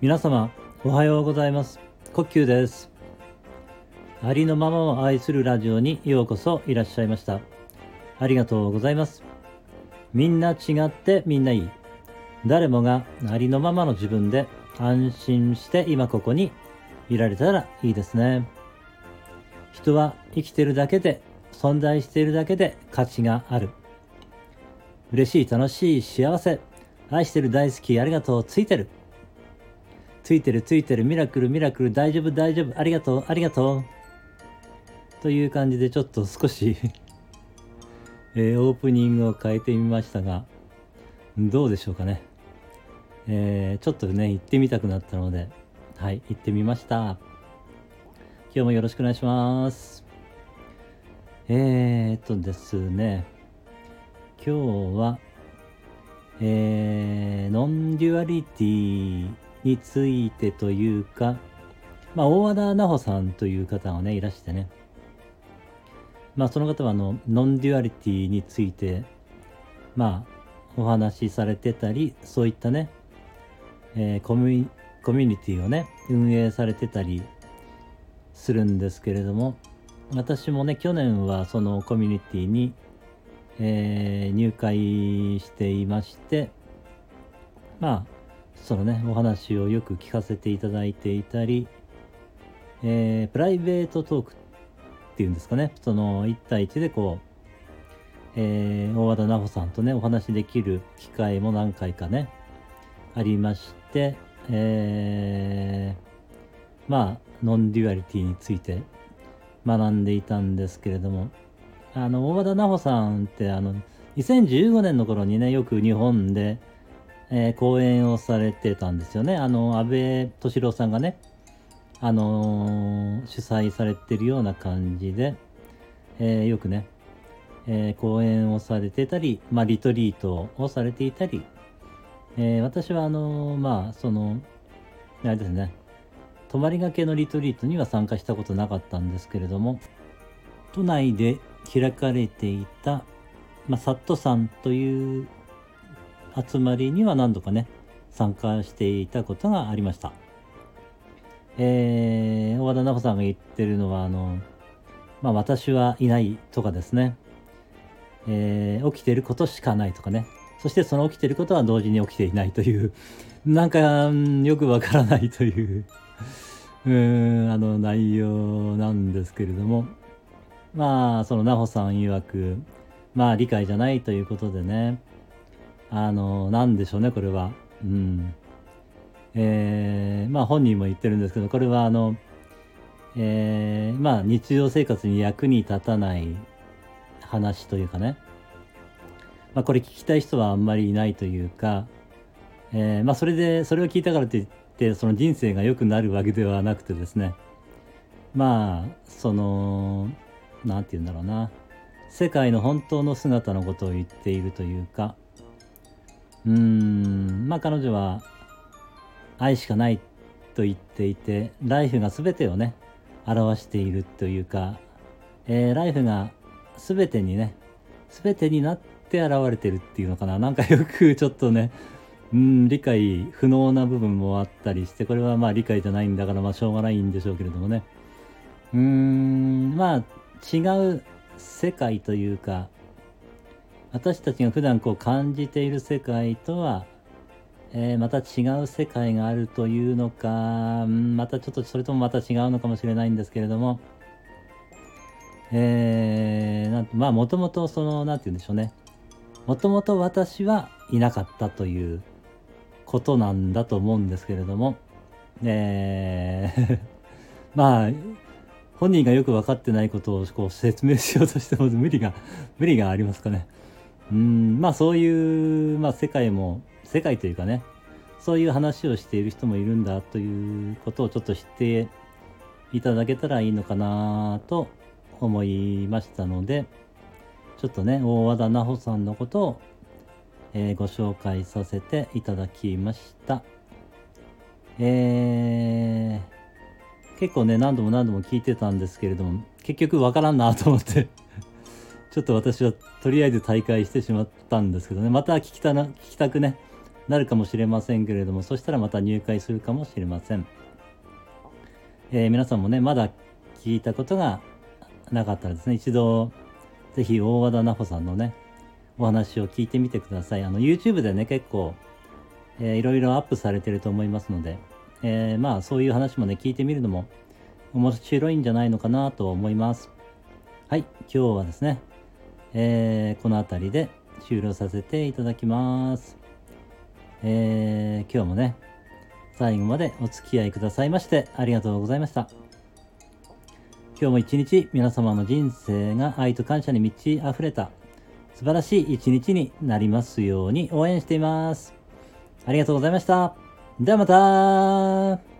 皆様おはようございます。呼吸です。ありのままを愛するラジオにようこそいらっしゃいました。ありがとうございます。みんな違ってみんないい。誰もがありのままの自分で安心して今ここにいられたらいいですね。人は生きてるだけで存在しているだけで価値がある。嬉しい楽しい幸せ。愛してる大好きありがとう。ついてる。ついてるついてる。ミラクルミラクル。大丈夫大丈夫。ありがとうありがとう。という感じでちょっと少し えー、オープニングを変えてみましたがどうでしょうかね。えー、ちょっとね行ってみたくなったのではい行ってみました。今日もよろしくお願いします。えー、っとですね今日はえー、ノンデュアリティについてというか、まあ、大和田菜穂さんという方がね、いらしてね。まあ、その方は、あの、ノンデュアリティについて、まあ、お話しされてたり、そういったね、えー、コミコミュニティをね、運営されてたりするんですけれども、私もね、去年はそのコミュニティに、えー、入会していまして、まあ、そのね、お話をよく聞かせていただいていたり、えー、プライベートトークっていうんですかね、その1対1でこう、えー、大和田奈穂さんとね、お話できる機会も何回かね、ありまして、えー、まあ、ノンデュアリティについて学んでいたんですけれども、あの、大和田菜穂さんって、あの、2015年の頃にね、よく日本で、えー、講演をされてたんですよね。あの、阿部敏郎さんがね、あのー、主催されてるような感じで、えー、よくね、え講演をされてたり、まあ、リトリートをされていたり、え私はあのまあ、その、あれですね、泊まりがけのリトリートには参加したことなかったんですけれども、都内で開かれていた、まあ、サットさんという集まりには何度かね、参加していたことがありました。えー、和田奈穂さんが言ってるのは、あの、まあ私はいないとかですね、えー、起きてることしかないとかね、そしてその起きてることは同時に起きていないという、なんかよくわからないという。うん、あの内容なんですけれども、まあ、その奈穂さん曰く、まあ理解じゃないということでね、あの、なんでしょうね、これは。うん。えー、まあ本人も言ってるんですけど、これはあの、えー、まあ日常生活に役に立たない話というかね。まあこれ聞きたい人はあんまりいないというか、えー、まあそれで、それを聞いたからといって、その人生が良くなるわけではなくてですね。まあ、その、なんて言うんだろうな。世界の本当の姿のことを言っているというか、うーん、まあ彼女は愛しかないと言っていて、ライフが全てをね、表しているというか、えー、ライフが全てにね、全てになって現れてるっていうのかな。なんかよくちょっとね、うん、理解不能な部分もあったりして、これはまあ理解じゃないんだからまあしょうがないんでしょうけれどもね。うーん、まあ違う世界というか、私たちが普段こう感じている世界とは、えー、また違う世界があるというのか、またちょっとそれともまた違うのかもしれないんですけれども、えー、なんまあもともとその、なんて言うんでしょうね。もともと私はいなかったということなんだと思うんですけれども、えー まあ、本人がよく分かってないことをこう説明しようとしても無理が、無理がありますかね。うんまあそういう、まあ、世界も世界というかねそういう話をしている人もいるんだということをちょっと知っていただけたらいいのかなと思いましたのでちょっとね大和田奈穂さんのことを、えー、ご紹介させていただきましたえー、結構ね何度も何度も聞いてたんですけれども結局わからんなと思って ちょっと私はとりあえず大会してしまったんですけどね、また聞きたな、聞きたくね、なるかもしれませんけれども、そしたらまた入会するかもしれません。えー、皆さんもね、まだ聞いたことがなかったらですね、一度、ぜひ大和田奈穂さんのね、お話を聞いてみてください。あの、YouTube でね、結構、えー、いろいろアップされてると思いますので、えー、まあ、そういう話もね、聞いてみるのも面白いんじゃないのかなと思います。はい、今日はですね、えー、この辺りで終了させていただきます。えー、今日もね、最後までお付き合いくださいましてありがとうございました。今日も一日皆様の人生が愛と感謝に満ち溢れた素晴らしい一日になりますように応援しています。ありがとうございました。ではまた